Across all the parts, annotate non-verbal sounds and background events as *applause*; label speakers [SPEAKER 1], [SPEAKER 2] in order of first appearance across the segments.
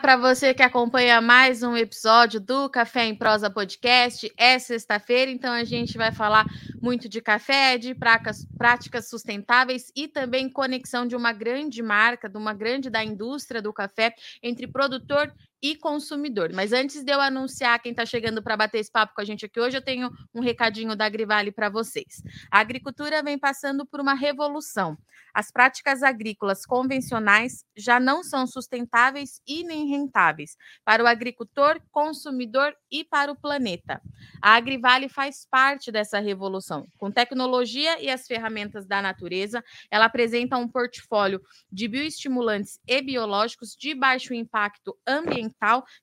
[SPEAKER 1] Para você que acompanha mais um episódio do Café em Prosa Podcast. É sexta-feira, então a gente vai falar muito de café, de práticas sustentáveis e também conexão de uma grande marca, de uma grande da indústria do café entre produtor e consumidor. Mas antes de eu anunciar quem está chegando para bater esse papo com a gente aqui hoje, eu tenho um recadinho da Agrivale para vocês. A agricultura vem passando por uma revolução. As práticas agrícolas convencionais já não são sustentáveis e nem rentáveis para o agricultor, consumidor e para o planeta. A Agrivale faz parte dessa revolução. Com tecnologia e as ferramentas da natureza, ela apresenta um portfólio de bioestimulantes e biológicos de baixo impacto ambiental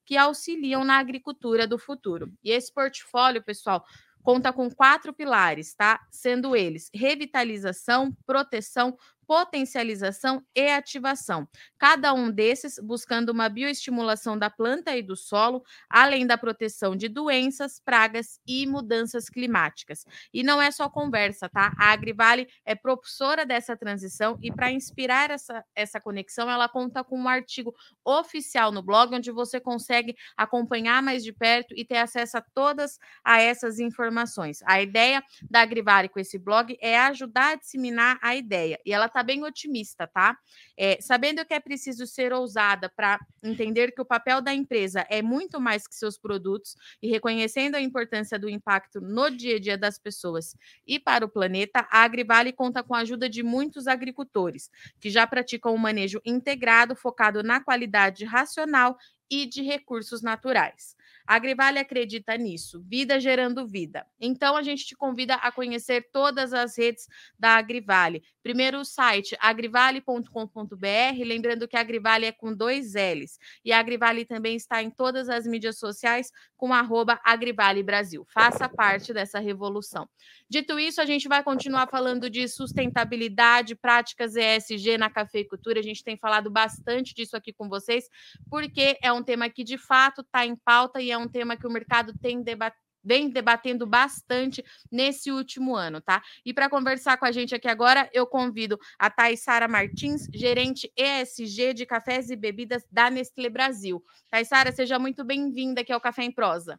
[SPEAKER 1] que auxiliam na agricultura do futuro. E esse portfólio, pessoal, conta com quatro pilares, tá? Sendo eles revitalização, proteção, potencialização e ativação. Cada um desses buscando uma bioestimulação da planta e do solo, além da proteção de doenças, pragas e mudanças climáticas. E não é só conversa, tá? A Agrivale é propulsora dessa transição e para inspirar essa, essa conexão, ela conta com um artigo oficial no blog onde você consegue acompanhar mais de perto e ter acesso a todas a essas informações. A ideia da Agrivale com esse blog é ajudar a disseminar a ideia e ela está bem otimista, tá? É, sabendo que é preciso ser ousada para entender que o papel da empresa é muito mais que seus produtos e reconhecendo a importância do impacto no dia a dia das pessoas e para o planeta, a Agrivale conta com a ajuda de muitos agricultores que já praticam um manejo integrado focado na qualidade racional e de recursos naturais. A Agrivale acredita nisso, vida gerando vida. Então a gente te convida a conhecer todas as redes da Agrivale. Primeiro o site agrivale.com.br, lembrando que a Agrivale é com dois L's. E a Agrivale também está em todas as mídias sociais com arroba Agrivale Brasil. Faça parte dessa revolução. Dito isso, a gente vai continuar falando de sustentabilidade, práticas ESG na cafeicultura. A gente tem falado bastante disso aqui com vocês, porque é um tema que de fato está em pauta e é um tema que o mercado tem debatido vem debatendo bastante nesse último ano, tá? E para conversar com a gente aqui agora, eu convido a Taissara Martins, gerente ESG de cafés e bebidas da Nestlé Brasil. Taissara, seja muito bem-vinda aqui ao Café em Prosa.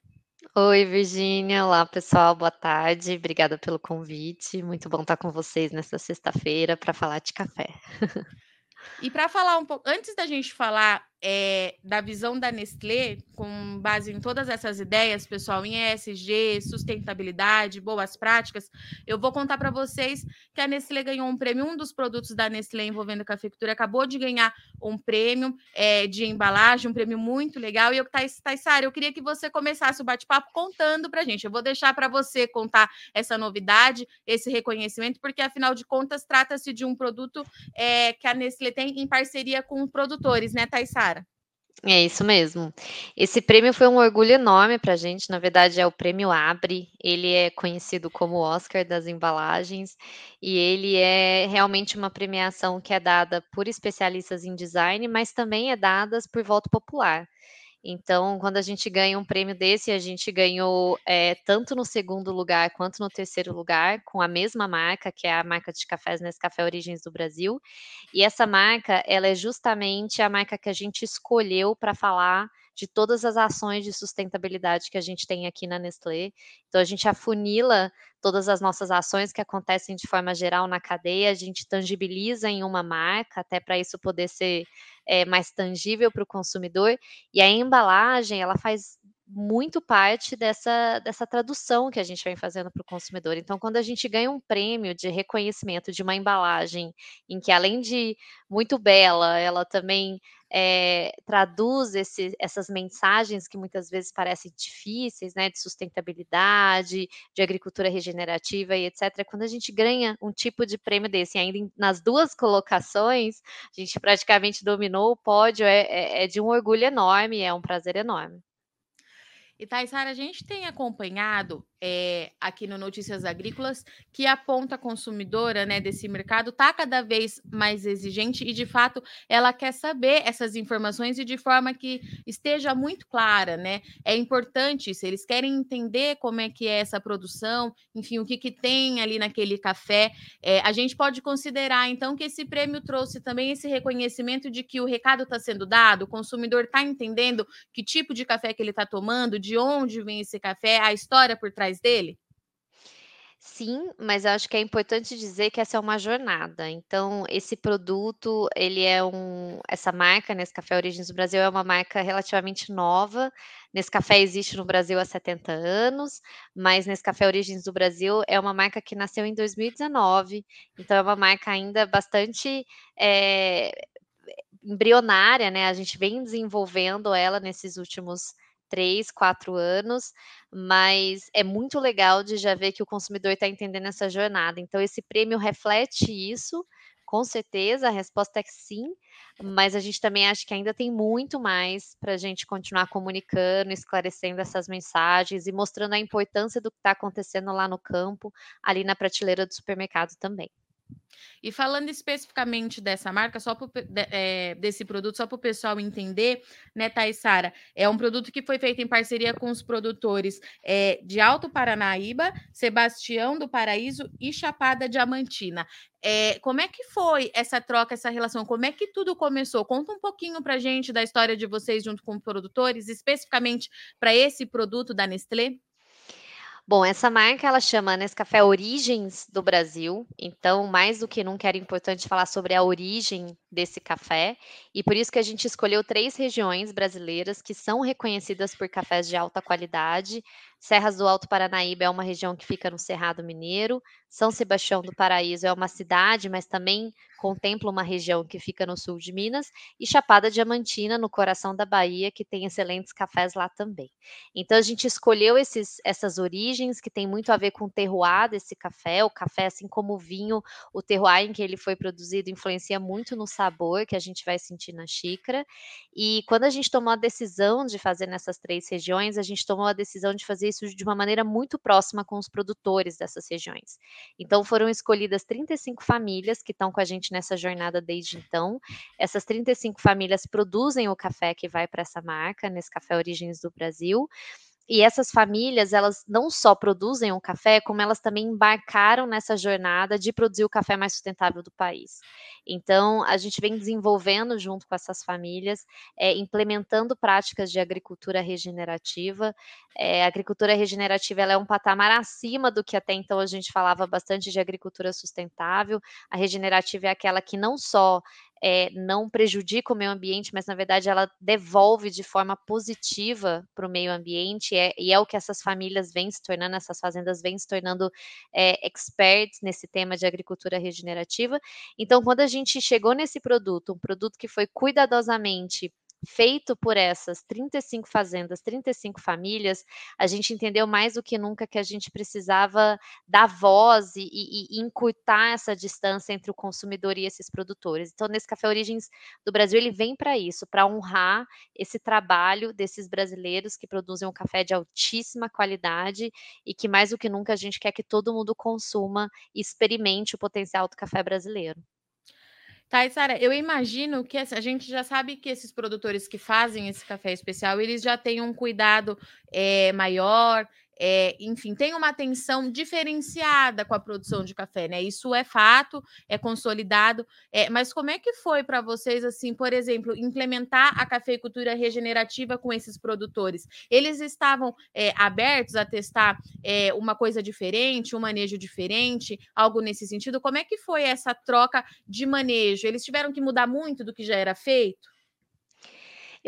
[SPEAKER 2] Oi, Virgínia. Olá, pessoal. Boa tarde. Obrigada pelo convite. Muito bom estar com vocês nesta sexta-feira para falar de café. *laughs*
[SPEAKER 1] E para falar um pouco, antes da gente falar é, da visão da Nestlé, com base em todas essas ideias, pessoal, em ESG, sustentabilidade, boas práticas, eu vou contar para vocês que a Nestlé ganhou um prêmio, um dos produtos da Nestlé envolvendo a cafeicultura acabou de ganhar um prêmio é, de embalagem, um prêmio muito legal. E eu, Taissara, eu queria que você começasse o bate-papo contando para gente. Eu vou deixar para você contar essa novidade, esse reconhecimento, porque afinal de contas trata-se de um produto é, que a Nestlé tem em parceria com produtores, né, Taissara?
[SPEAKER 2] É isso mesmo. Esse prêmio foi um orgulho enorme para a gente. Na verdade, é o prêmio Abre. Ele é conhecido como Oscar das embalagens e ele é realmente uma premiação que é dada por especialistas em design, mas também é dada por voto popular. Então, quando a gente ganha um prêmio desse, a gente ganhou é, tanto no segundo lugar quanto no terceiro lugar, com a mesma marca, que é a marca de cafés Nescafé Origens do Brasil. E essa marca, ela é justamente a marca que a gente escolheu para falar de todas as ações de sustentabilidade que a gente tem aqui na Nestlé. Então, a gente afunila todas as nossas ações que acontecem de forma geral na cadeia, a gente tangibiliza em uma marca, até para isso poder ser é, mais tangível para o consumidor. E a embalagem, ela faz muito parte dessa, dessa tradução que a gente vem fazendo para o consumidor. Então, quando a gente ganha um prêmio de reconhecimento de uma embalagem, em que além de muito bela, ela também é, traduz esse, essas mensagens que muitas vezes parecem difíceis, né, de sustentabilidade, de agricultura regenerativa e etc. Quando a gente ganha um tipo de prêmio desse, ainda em, nas duas colocações, a gente praticamente dominou o pódio, é, é, é de um orgulho enorme, é um prazer enorme.
[SPEAKER 1] E Taissara, a gente tem acompanhado é, aqui no Notícias Agrícolas que a ponta consumidora né, desse mercado está cada vez mais exigente e, de fato, ela quer saber essas informações e de forma que esteja muito clara, né? É importante isso, eles querem entender como é que é essa produção, enfim, o que, que tem ali naquele café. É, a gente pode considerar, então, que esse prêmio trouxe também esse reconhecimento de que o recado está sendo dado, o consumidor está entendendo que tipo de café que ele está tomando, de onde vem esse café, a história por trás atrás dele?
[SPEAKER 2] Sim, mas eu acho que é importante dizer que essa é uma jornada. Então, esse produto, ele é um essa marca, Nescafé Origens do Brasil, é uma marca relativamente nova. Nescafé existe no Brasil há 70 anos, mas Nescafé Origens do Brasil é uma marca que nasceu em 2019, então é uma marca ainda bastante é, embrionária, né? A gente vem desenvolvendo ela nesses últimos três, quatro anos, mas é muito legal de já ver que o consumidor está entendendo essa jornada. Então, esse prêmio reflete isso, com certeza, a resposta é sim, mas a gente também acha que ainda tem muito mais para a gente continuar comunicando, esclarecendo essas mensagens e mostrando a importância do que está acontecendo lá no campo, ali na prateleira do supermercado também.
[SPEAKER 1] E falando especificamente dessa marca, só pro, é, desse produto, só para o pessoal entender, né, Thaisara? É um produto que foi feito em parceria com os produtores é, de Alto Paranaíba, Sebastião do Paraíso e Chapada Diamantina. É, como é que foi essa troca, essa relação? Como é que tudo começou? Conta um pouquinho para gente da história de vocês junto com produtores, especificamente para esse produto da Nestlé.
[SPEAKER 2] Bom, essa marca ela chama Nescafé Origens do Brasil, então mais do que nunca era importante falar sobre a origem desse café, e por isso que a gente escolheu três regiões brasileiras que são reconhecidas por cafés de alta qualidade. Serras do Alto Paranaíba é uma região que fica no Cerrado Mineiro, São Sebastião do Paraíso é uma cidade, mas também contempla uma região que fica no sul de Minas, e Chapada Diamantina, no coração da Bahia, que tem excelentes cafés lá também. Então a gente escolheu esses, essas origens que tem muito a ver com o terroir desse café, o café, assim como o vinho, o terroir em que ele foi produzido influencia muito no sabor que a gente vai sentir na xícara. E quando a gente tomou a decisão de fazer nessas três regiões, a gente tomou a decisão de fazer isso de uma maneira muito próxima com os produtores dessas regiões. Então foram escolhidas 35 famílias que estão com a gente nessa jornada desde então. Essas 35 famílias produzem o café que vai para essa marca, nesse Café Origens do Brasil. E essas famílias, elas não só produzem o café, como elas também embarcaram nessa jornada de produzir o café mais sustentável do país. Então, a gente vem desenvolvendo junto com essas famílias, é, implementando práticas de agricultura regenerativa. É, a agricultura regenerativa é um patamar acima do que até então a gente falava bastante de agricultura sustentável. A regenerativa é aquela que não só é, não prejudica o meio ambiente, mas na verdade ela devolve de forma positiva para o meio ambiente, é, e é o que essas famílias vêm se tornando, essas fazendas vêm se tornando é, experts nesse tema de agricultura regenerativa. Então, quando a gente chegou nesse produto, um produto que foi cuidadosamente feito por essas 35 fazendas, 35 famílias, a gente entendeu mais do que nunca que a gente precisava dar voz e, e, e, encurtar essa distância entre o consumidor e esses produtores. Então, nesse Café Origens do Brasil, ele vem para isso, para honrar esse trabalho desses brasileiros que produzem um café de altíssima qualidade e que mais do que nunca a gente quer que todo mundo consuma e experimente o potencial do café brasileiro.
[SPEAKER 1] Tá, e Sara, eu imagino que a gente já sabe que esses produtores que fazem esse café especial, eles já têm um cuidado é, maior, é, enfim, tem uma atenção diferenciada com a produção de café, né? Isso é fato, é consolidado. É, mas como é que foi para vocês, assim, por exemplo, implementar a cafeicultura regenerativa com esses produtores? Eles estavam é, abertos a testar uma coisa diferente, um manejo diferente, algo nesse sentido? Como é que foi essa troca de manejo? Eles tiveram que mudar muito do que já era feito?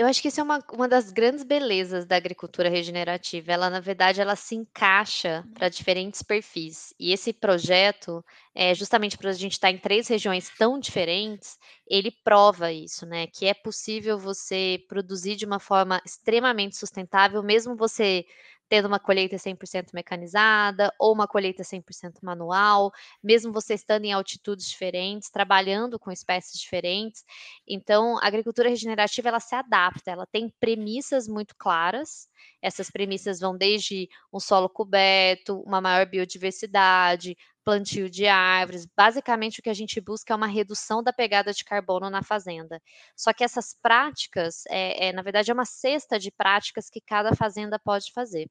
[SPEAKER 2] Eu acho que isso é uma uma das grandes belezas da agricultura regenerativa, ela na verdade ela se encaixa para diferentes perfis, e esse projeto, é justamente para a gente estar em 3 regiões tão diferentes, ele prova isso, né, que é possível você produzir de uma forma extremamente sustentável, mesmo você tendo uma colheita 100% mecanizada ou uma colheita 100% manual, mesmo você estando em altitudes diferentes, trabalhando com espécies diferentes. Então, a agricultura regenerativa ela se adapta, ela tem premissas muito claras. Essas premissas vão desde um solo coberto, uma maior biodiversidade, plantio de árvores. Basicamente, o que a gente busca é uma redução da pegada de carbono na fazenda. Só que essas práticas, é, é, na verdade, é uma cesta de práticas que cada fazenda pode fazer.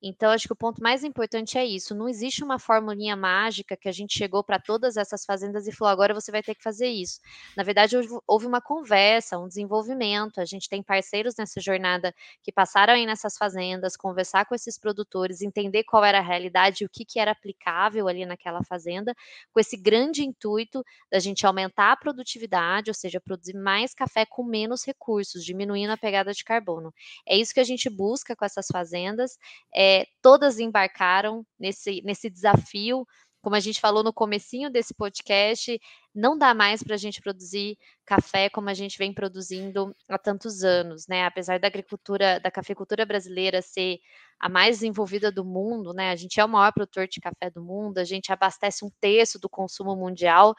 [SPEAKER 2] Então, acho que o ponto mais importante é isso. Não existe uma formulinha mágica que a gente chegou para todas essas fazendas e falou: agora você vai ter que fazer isso. Na verdade, houve uma conversa, um desenvolvimento. A gente tem parceiros nessa jornada que passaram aí nessas fazendas, conversar com esses produtores, entender qual era a realidade o que, que era aplicável ali naquela fazenda, com esse grande intuito da gente aumentar a produtividade, ou seja, produzir mais café com menos recursos, diminuindo a pegada de carbono. É isso que a gente busca com essas fazendas. É, todas embarcaram nesse, nesse desafio como a gente falou no comecinho desse podcast, não dá mais para a gente produzir café como a gente vem produzindo há tantos anos, né? Apesar da agricultura, da cafeicultura brasileira ser a mais desenvolvida do mundo, né? A gente é o maior produtor de café do mundo, a gente abastece um terço do consumo mundial,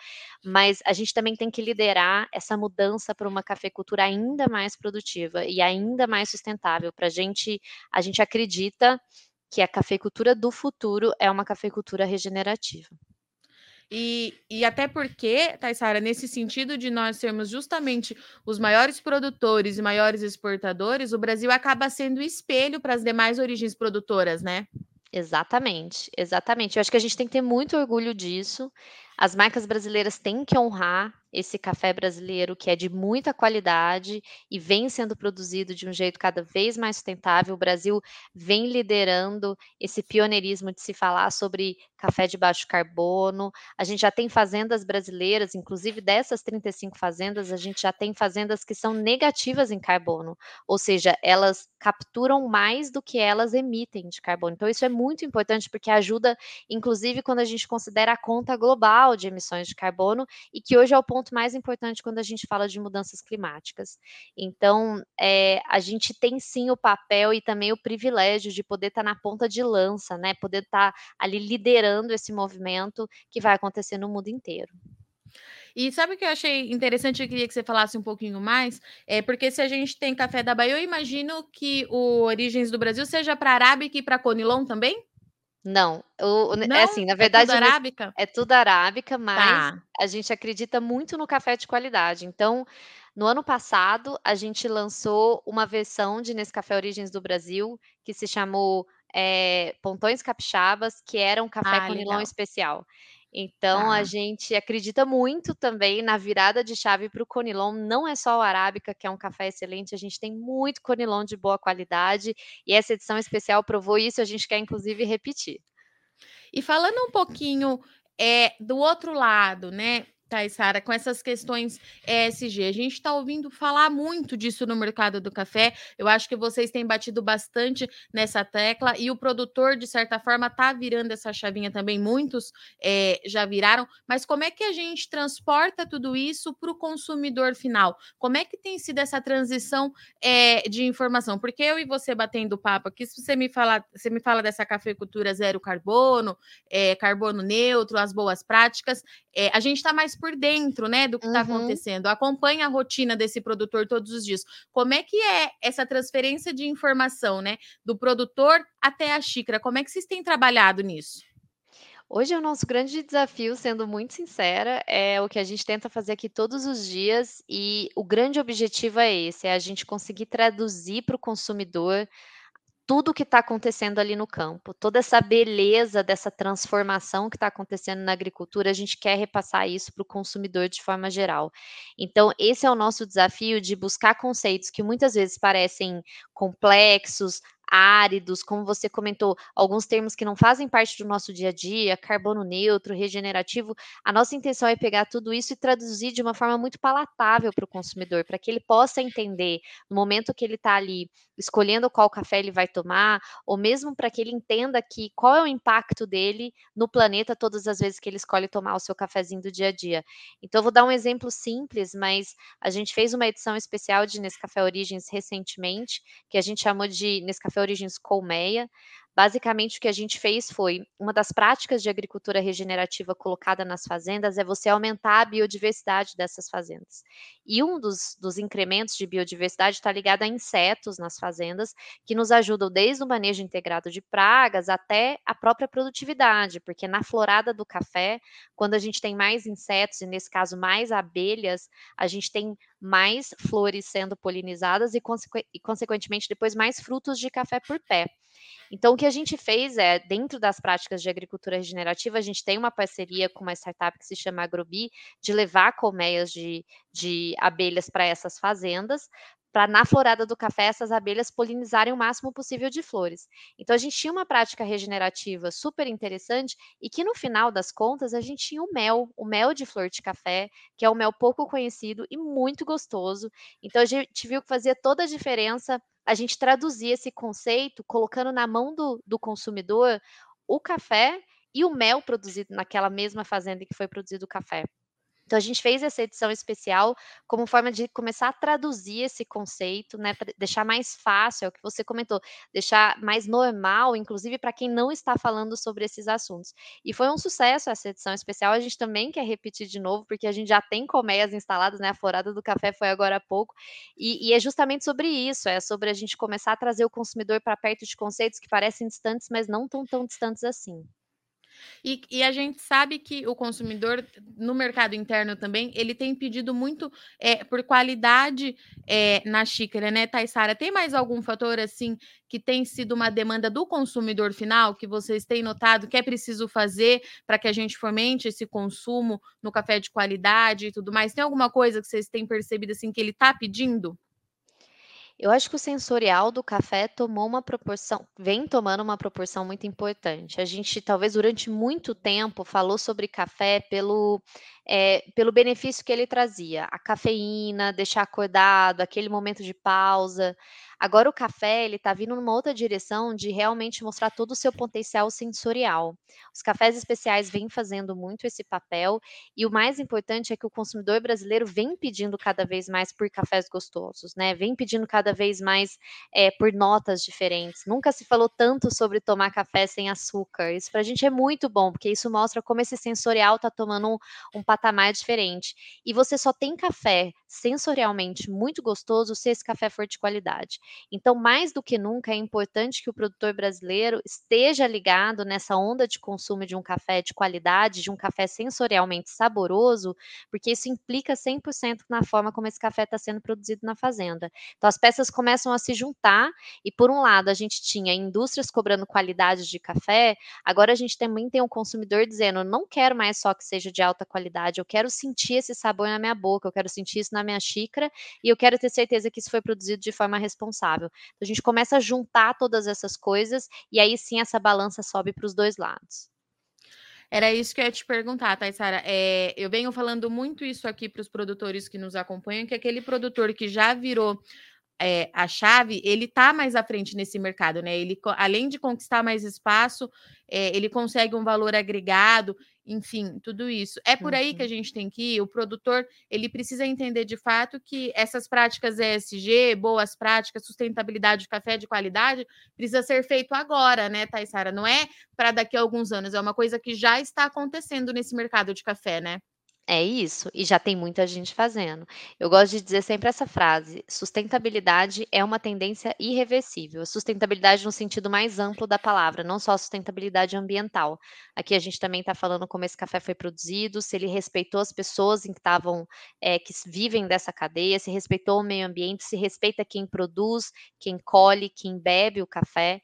[SPEAKER 2] mas a gente também tem que liderar essa mudança para uma cafeicultura ainda mais produtiva e ainda mais sustentável. Para a gente, a gente acredita que a cafeicultura do futuro é uma cafeicultura regenerativa.
[SPEAKER 1] E, e até porque, Taissara, nesse sentido de nós sermos justamente os maiores produtores e maiores exportadores, o Brasil acaba sendo espelho para as demais origens produtoras, né?
[SPEAKER 2] Exatamente, exatamente. Eu acho que a gente tem que ter muito orgulho disso. As marcas brasileiras têm que honrar esse café brasileiro que é de muita qualidade e vem sendo produzido de um jeito cada vez mais sustentável. O Brasil vem liderando esse pioneirismo de se falar sobre café de baixo carbono. A gente já tem fazendas brasileiras, inclusive dessas 35 fazendas, a gente já tem fazendas que são negativas em carbono, ou seja, elas capturam mais do que elas emitem de carbono. Então, isso é muito importante porque ajuda, inclusive, quando a gente considera a conta global de emissões de carbono e que hoje é o ponto ponto mais importante quando a gente fala de mudanças climáticas. Então, é, a gente tem sim o papel e também o privilégio de poder estar tá na ponta de lança, né? Poder estar tá ali liderando esse movimento que vai acontecer no mundo inteiro.
[SPEAKER 1] E sabe o que eu achei interessante? Eu queria que você falasse um pouquinho mais. É porque se a gente tem café da Bahia, eu imagino que o Origens do Brasil seja para Arábica e para Conilon também?
[SPEAKER 2] Não, o o é assim, na É tudo
[SPEAKER 1] arábica?
[SPEAKER 2] é tudo arábica, mas
[SPEAKER 1] Tá.
[SPEAKER 2] a gente acredita muito no café de qualidade. Então, no ano passado, a gente lançou uma versão de Nescafé Origens do Brasil, que se chamou, eh, Pontões Capixabas, que era um café
[SPEAKER 1] Ah,
[SPEAKER 2] Conilon
[SPEAKER 1] legal.
[SPEAKER 2] especial. Então a
[SPEAKER 1] Tá.
[SPEAKER 2] gente acredita muito também na virada de chave para o Conilon, não é só o arábica, que é um café excelente, a gente tem muito Conilon de boa qualidade, e essa edição especial provou isso, a gente quer inclusive repetir.
[SPEAKER 1] E falando um pouquinho, eh, do outro lado, né, Taissara, com essas questões ESG, a gente está ouvindo falar muito disso no mercado do café. Eu acho que vocês têm batido bastante nessa tecla e o produtor, de certa forma, está virando essa chavinha também. Muitos eh, já viraram. Mas como é que a gente transporta tudo isso para o consumidor final? Como é que tem sido essa transição eh, de informação? Porque eu e você batendo papo aqui, se você me fala, você me fala dessa cafeicultura zero carbono, eh, carbono neutro, as boas práticas, a gente está mais por dentro, né, do que está
[SPEAKER 2] Uhum.
[SPEAKER 1] acontecendo, acompanha a rotina desse produtor todos os dias. Como é que é essa transferência de informação, né, do produtor até a xícara? Como é que vocês têm trabalhado nisso?
[SPEAKER 2] Hoje é o nosso grande desafio, sendo muito sincera, é o que a gente tenta fazer aqui todos os dias, e o grande objetivo é esse, é a gente conseguir traduzir para o consumidor tudo o que está acontecendo ali no campo, toda essa beleza dessa transformação que está acontecendo na agricultura, a gente quer repassar isso para o consumidor de forma geral. Então, esse é o nosso desafio de buscar conceitos que muitas vezes parecem complexos, áridos, como você comentou, alguns termos que não fazem parte do nosso dia a dia, carbono neutro, regenerativo. A nossa intenção é pegar tudo isso e traduzir de uma forma muito palatável para o consumidor, para que ele possa entender no momento que ele está ali escolhendo qual café ele vai tomar, ou mesmo para que ele entenda que qual é o impacto dele no planeta todas as vezes que ele escolhe tomar o seu cafezinho do dia a dia. Então, eu vou dar um exemplo simples, mas a gente fez uma edição especial de Nescafé Origens recentemente, que a gente chamou de Nescafé Origens Colmeia. Basicamente, o que a gente fez foi uma das práticas de agricultura regenerativa colocada nas fazendas é você aumentar a biodiversidade dessas fazendas. E um dos, dos incrementos de biodiversidade está ligado a insetos nas fazendas, que nos ajudam desde o manejo integrado de pragas até a própria produtividade, porque na florada do café, quando a gente tem mais insetos, e nesse caso mais abelhas, a gente tem mais flores sendo polinizadas e, e consequentemente, depois mais frutos de café por pé. Então, o que a gente fez é, dentro das práticas de agricultura regenerativa, a gente tem uma parceria com uma startup que se chama Agrobi, de levar colmeias de, de abelhas para essas fazendas, para na florada do café essas abelhas polinizarem o máximo possível de flores. Então a gente tinha uma prática regenerativa super interessante e que no final das contas a gente tinha o mel, o mel de flor de café, que é um mel pouco conhecido e muito gostoso. Então a gente viu que fazia toda a diferença a gente traduzir esse conceito colocando na mão do, do consumidor o café e o mel produzido naquela mesma fazenda que foi produzido o café. Então, a gente fez essa edição especial como forma de começar a traduzir esse conceito, né, para deixar mais fácil, é o que você comentou, deixar mais normal, inclusive para quem não está falando sobre esses assuntos. E foi um sucesso essa edição especial, a gente também quer repetir de novo, porque a gente já tem colmeias instaladas, né, a Florada do Café foi agora há pouco, e, e é justamente sobre isso, é sobre a gente começar a trazer o consumidor para perto de conceitos que parecem distantes, mas não tão, tão distantes assim.
[SPEAKER 1] E, e, a gente sabe que o consumidor, no mercado interno também, ele tem pedido muito é, por qualidade é, na xícara, né, Taissara? Tem mais algum fator, assim, que tem sido uma demanda do consumidor final, que vocês têm notado que é preciso fazer para que a gente fomente esse consumo no café de qualidade e tudo mais? Tem alguma coisa que vocês têm percebido, assim, que ele está pedindo?
[SPEAKER 2] Eu acho que o sensorial do café tomou uma proporção, vem tomando uma proporção muito importante. A gente, talvez durante muito tempo, falou sobre café pelo, é, pelo benefício que ele trazia, a cafeína, deixar acordado, aquele momento de pausa. Agora o café, ele está vindo numa outra direção de realmente mostrar todo o seu potencial sensorial. Os cafés especiais vêm fazendo muito esse papel e o mais importante é que o consumidor brasileiro vem pedindo cada vez mais por cafés gostosos, né? Vem pedindo cada vez mais é, por notas diferentes. Nunca se falou tanto sobre tomar café sem açúcar. Isso para a gente é muito bom, porque isso mostra como esse sensorial está tomando um, um patamar diferente. E você só tem café sensorialmente muito gostoso se esse café for de qualidade. Então, mais do que nunca, é importante que o produtor brasileiro esteja ligado nessa onda de consumo de um café de qualidade, de um café sensorialmente saboroso, porque isso implica 100% na forma como esse café está sendo produzido na fazenda. Então, as peças começam a se juntar, e por um lado, a gente tinha indústrias cobrando qualidade de café, agora a gente também tem um consumidor dizendo: não quero mais só que seja de alta qualidade, eu quero sentir esse sabor na minha boca, eu quero sentir isso na minha xícara, e eu quero ter certeza que isso foi produzido de forma responsável responsável. Então, a gente começa a juntar todas essas coisas e aí sim essa balança sobe para os dois lados.
[SPEAKER 1] Era isso que eu ia te perguntar, Taissara. É, eu venho falando muito isso aqui para os produtores que nos acompanham, que aquele produtor que já virou é, a chave, ele está mais à frente nesse mercado, né? Ele, além de conquistar mais espaço, é, ele consegue um valor agregado, enfim, tudo isso. É por aí que a uhum. gente tem que ir. O produtor ele precisa entender de fato que essas práticas ESG, boas práticas, sustentabilidade de café de qualidade, precisa ser feito agora, né, Taissara? Não é para daqui a alguns anos, é uma coisa que já está acontecendo nesse mercado de café, né?
[SPEAKER 2] É isso, e já tem muita gente fazendo. Eu gosto de dizer sempre essa frase: sustentabilidade é uma tendência irreversível. Sustentabilidade no sentido mais amplo da palavra, não só sustentabilidade ambiental. Aqui a gente também está falando como esse café foi produzido, se ele respeitou as pessoas que estavam, é, que vivem dessa cadeia, se respeitou o meio ambiente, se respeita quem produz, quem colhe, quem bebe o café.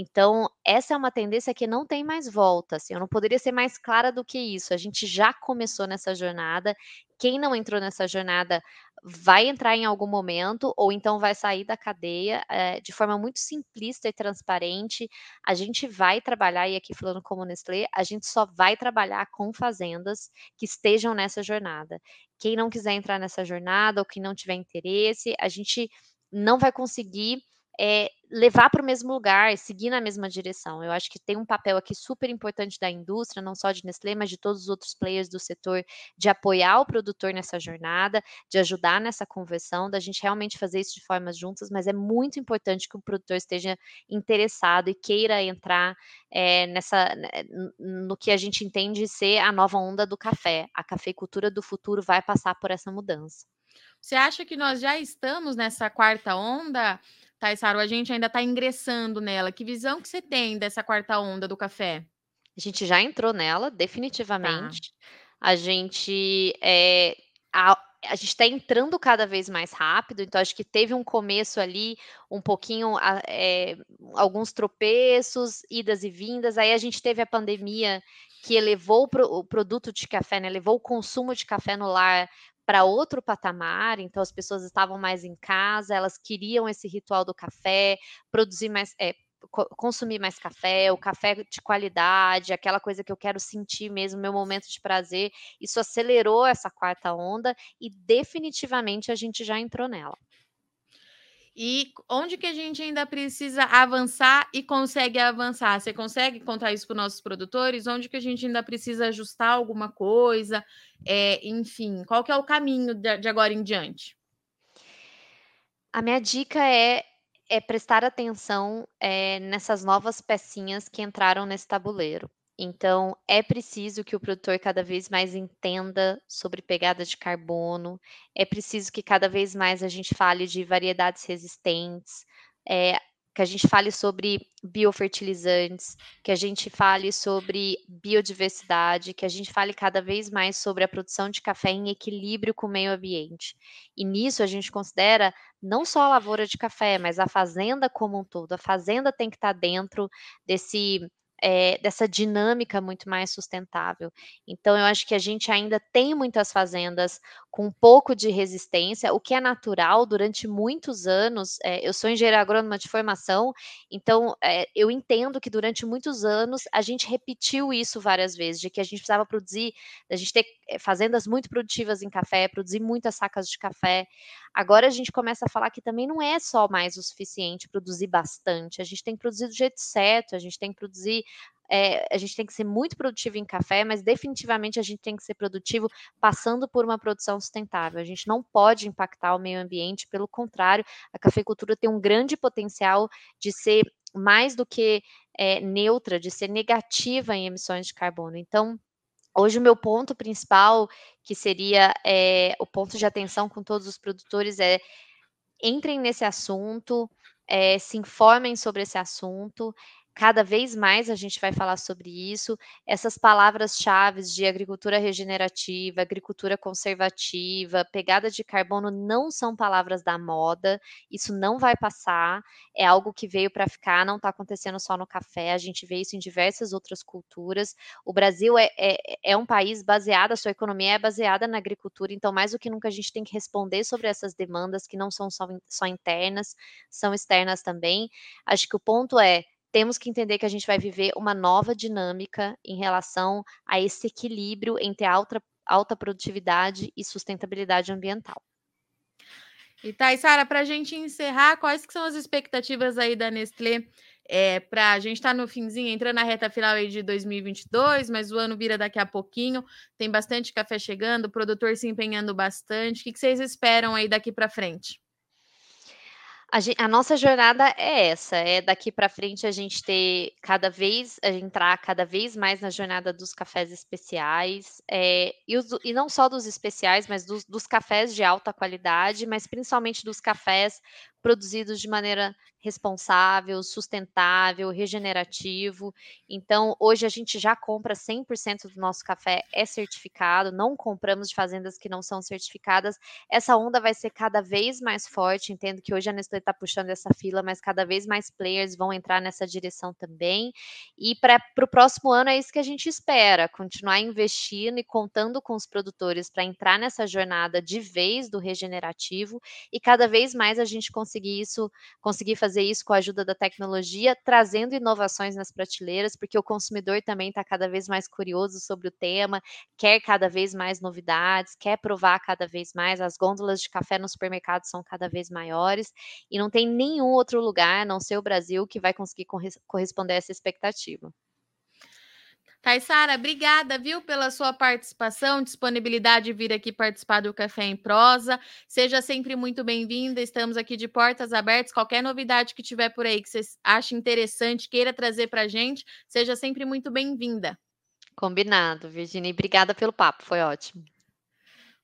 [SPEAKER 2] Então, essa é uma tendência que não tem mais volta. Assim, eu não poderia ser mais clara do que isso. A gente já começou nessa jornada. Quem não entrou nessa jornada vai entrar em algum momento, ou então vai sair da cadeia é, de forma muito simplista e transparente. A gente vai trabalhar, e aqui falando como Nestlé, a gente só vai trabalhar com fazendas que estejam nessa jornada. Quem não quiser entrar nessa jornada ou quem não tiver interesse, a gente não vai conseguir é, levar para o mesmo lugar, seguir na mesma direção. Eu acho que tem um papel aqui super importante da indústria, não só de Nestlé, mas de todos os outros players do setor, de apoiar o produtor nessa jornada, de ajudar nessa conversão, da gente realmente fazer isso de formas juntas, mas é muito importante que o produtor esteja interessado e queira entrar é, nessa né, no que a gente entende ser a nova onda do café. A cafeicultura do futuro vai passar por essa mudança.
[SPEAKER 1] Você acha que nós já estamos nessa quarta onda? Taisaro, a gente ainda está ingressando nela. Que visão que você tem dessa quarta onda do café?
[SPEAKER 2] A gente já entrou nela, definitivamente. Tá. A gente é, a, a gente está entrando cada vez mais rápido, então acho que teve um começo ali, um pouquinho, é, alguns tropeços, idas e vindas. Aí a gente teve a pandemia que elevou o, pro, o produto de café, né? Levou o consumo de café no lar para outro patamar, então as pessoas estavam mais em casa, elas queriam esse ritual do café, produzir mais, é, consumir mais café, o café de qualidade, aquela coisa que eu quero sentir mesmo, meu momento de prazer. Isso acelerou essa quarta onda e definitivamente a gente já entrou nela.
[SPEAKER 1] E onde que a gente ainda precisa avançar e consegue avançar? Você consegue contar isso para os nossos produtores? Onde que a gente ainda precisa ajustar alguma coisa? É, enfim, qual que é o caminho de, agora em diante?
[SPEAKER 2] A minha dica é, é prestar atenção é, nessas novas pecinhas que entraram nesse tabuleiro. Então, é preciso que o produtor cada vez mais entenda sobre pegada de carbono, é preciso que cada vez mais a gente fale de variedades resistentes, é, que a gente fale sobre biofertilizantes, que a gente fale sobre biodiversidade, que a gente fale cada vez mais sobre a produção de café em equilíbrio com o meio ambiente. E nisso a gente considera não só a lavoura de café, mas a fazenda como um todo. A fazenda tem que estar dentro desse é, dessa dinâmica muito mais sustentável. Então, eu acho que a gente ainda tem muitas fazendas com um pouco de resistência, o que é natural durante muitos anos. É, eu sou engenheira agrônoma de formação, então é, eu entendo que durante muitos anos a gente repetiu isso várias vezes, de que a gente precisava produzir, a gente ter fazendas muito produtivas em café, produzir muitas sacas de café. Agora a gente começa a falar que também não é só mais o suficiente produzir bastante, a gente tem que produzir do jeito certo, a gente tem que produzir é, a gente tem que ser muito produtivo em café, mas definitivamente a gente tem que ser produtivo passando por uma produção sustentável. A gente não pode impactar o meio ambiente, pelo contrário, a cafeicultura tem um grande potencial de ser mais do que é, neutra, de ser negativa em emissões de carbono. Então, Hoje, o meu ponto principal, que seria é, o ponto de atenção com todos os produtores, é entrem nesse assunto, é, se informem sobre esse assunto, Cada vez mais a gente vai falar sobre isso. Essas palavras-chave de agricultura regenerativa, agricultura conservativa, pegada de carbono não são palavras da moda. Isso não vai passar. É algo que veio para ficar, não está acontecendo só no café. A gente vê isso em diversas outras culturas. O Brasil é, é, é um país baseado, a sua economia é baseada na agricultura. Então, mais do que nunca, a gente tem que responder sobre essas demandas que não são só, só internas, são externas também. Acho que o ponto é temos que entender que a gente vai viver uma nova dinâmica em relação a esse equilíbrio entre alta, alta produtividade e sustentabilidade ambiental.
[SPEAKER 1] E Sara, para a gente encerrar, quais que são as expectativas aí da Nestlé é, para a gente estar tá no finzinho, entrando na reta final aí de 2022, mas o ano vira daqui a pouquinho, tem bastante café chegando, o produtor se empenhando bastante. O que, que vocês esperam aí daqui para frente?
[SPEAKER 2] A, gente, a, nossa jornada é essa, é daqui para frente a gente ter cada vez, entrar cada vez mais na jornada dos cafés especiais, é, e, os, e, não só dos especiais, mas dos, dos cafés de alta qualidade, mas principalmente dos cafés produzidos de maneira responsável, sustentável, regenerativo. Então, hoje a gente já compra 100% do nosso café é certificado, não compramos de fazendas que não são certificadas. Essa onda vai ser cada vez mais forte. Entendo que hoje a Nestlé está puxando essa fila, mas cada vez mais players vão entrar nessa direção também. E para o próximo ano é isso que a gente espera: continuar investindo e contando com os produtores para entrar nessa jornada de vez do regenerativo e cada vez mais a gente conseguir conseguir isso, conseguir fazer isso com a ajuda da tecnologia, trazendo inovações nas prateleiras, porque o consumidor também está cada vez mais curioso sobre o tema, quer cada vez mais novidades, quer provar cada vez mais. As gôndolas de café no supermercado são cada vez maiores e não tem nenhum outro lugar, a não ser o Brasil, que vai conseguir corresponder a essa expectativa.
[SPEAKER 1] Taisara, obrigada, viu, pela sua participação, disponibilidade de vir aqui participar do Café em Prosa. Seja sempre muito bem-vinda. Estamos aqui de portas abertas. Qualquer novidade que tiver por aí que você ache interessante, queira trazer para a gente, seja sempre muito bem-vinda.
[SPEAKER 2] Combinado, Virginia. Obrigada pelo papo, foi ótimo.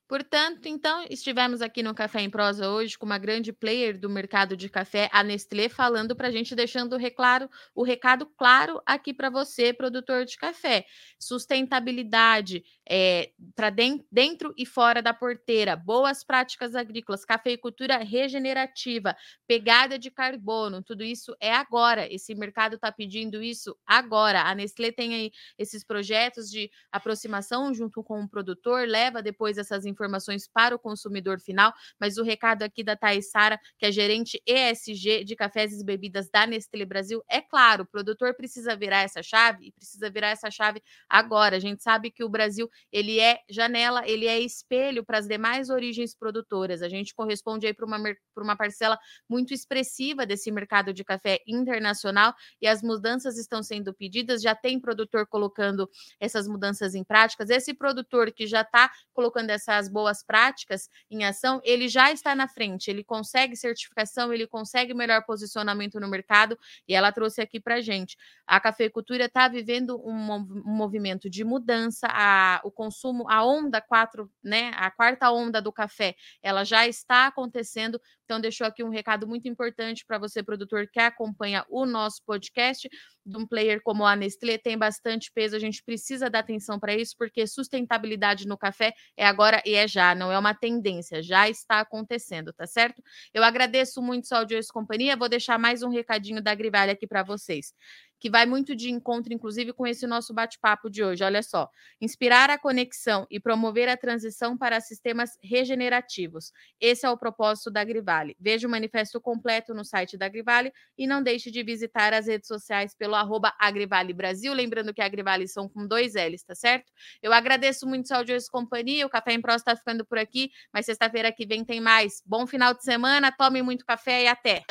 [SPEAKER 1] Portanto, então, estivemos aqui no Café em Prosa hoje com uma grande player do mercado de café, a Nestlé, falando para a gente, deixando o, reclaro, o recado claro aqui para você, produtor de café. Sustentabilidade é, para dentro e fora da porteira, boas práticas agrícolas, cafeicultura regenerativa, pegada de carbono, tudo isso é agora. Esse mercado está pedindo isso agora. A Nestlé tem aí esses projetos de aproximação junto com o produtor, leva depois essas informações informações para o consumidor final, mas o recado aqui da Thais Sara, que é gerente ESG de cafés e bebidas da Nestlé Brasil, é claro, o produtor precisa virar essa chave e precisa virar essa chave agora. A gente sabe que o Brasil, ele é janela, ele é espelho para as demais origens produtoras. A gente corresponde aí para uma, uma parcela muito expressiva desse mercado de café internacional e as mudanças estão sendo pedidas, já tem produtor colocando essas mudanças em práticas. Esse produtor que já está colocando essas as boas práticas em ação, ele já está na frente, ele consegue certificação, ele consegue melhor posicionamento no mercado, e ela trouxe aqui para gente. A cafeicultura está vivendo um, movimento de mudança, a, o consumo, a onda 4, né, a quarta onda do café, ela já está acontecendo, então deixou aqui um recado muito importante para você, produtor, que acompanha o nosso podcast, de um player como a Nestlé tem bastante peso, a gente precisa dar atenção para isso, porque sustentabilidade no café é agora e é já, não é uma tendência, já está acontecendo, tá certo? Eu agradeço muito sua audiência e companhia, vou deixar mais um recadinho da Grivalha aqui para vocês que vai muito de encontro, inclusive, com esse nosso bate-papo de hoje. Olha só: inspirar a conexão e promover a transição para sistemas regenerativos. Esse é o propósito da Agrivale. Veja o manifesto completo no site da Agrivale e não deixe de visitar as redes sociais pelo arroba Agrivale Brasil. Lembrando que a Agrivale são com dois L's, tá certo? Eu agradeço muito sua audiência e companhia. O Café em Prós está ficando por aqui, mas sexta-feira que vem tem mais. Bom final de semana, tome muito café e até!